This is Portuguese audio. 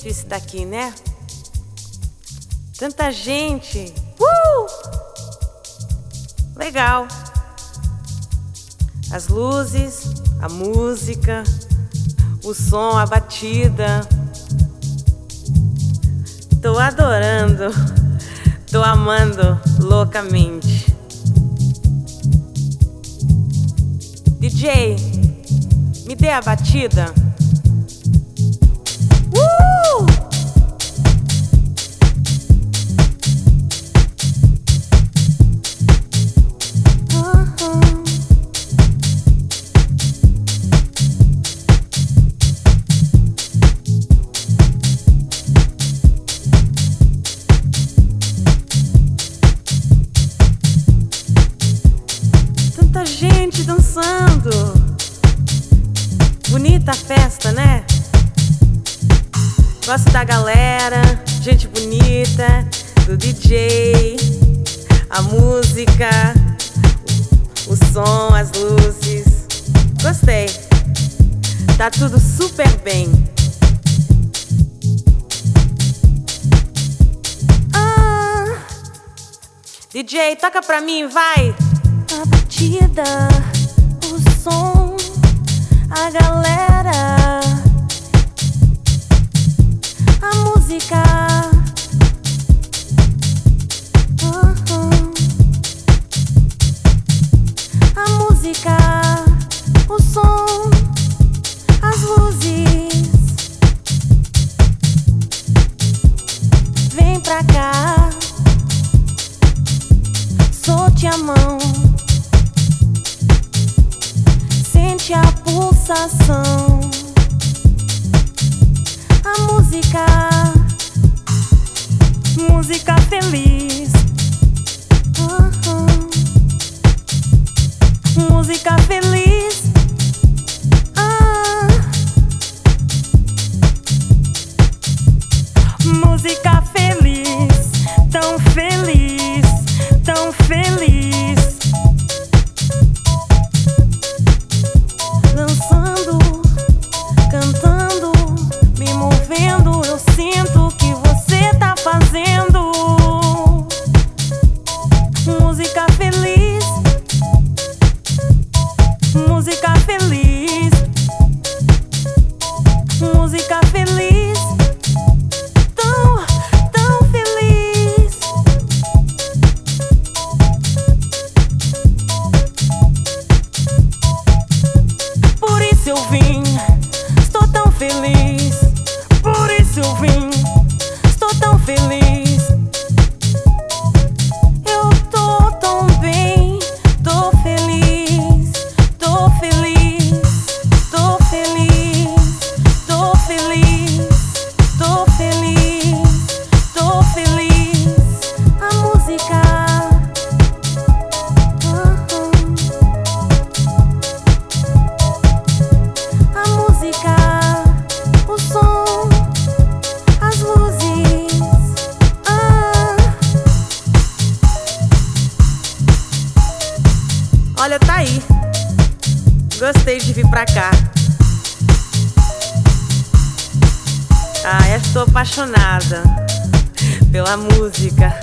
bonito isso daqui, né? Tanta gente. Uh! Legal. As luzes, a música, o som, a batida. Tô adorando. Tô amando loucamente. DJ, me dê a batida. pra mim, vai. Uma batida. música, música feliz. Olha, tá aí. Gostei de vir pra cá. Ah, é, estou apaixonada pela música.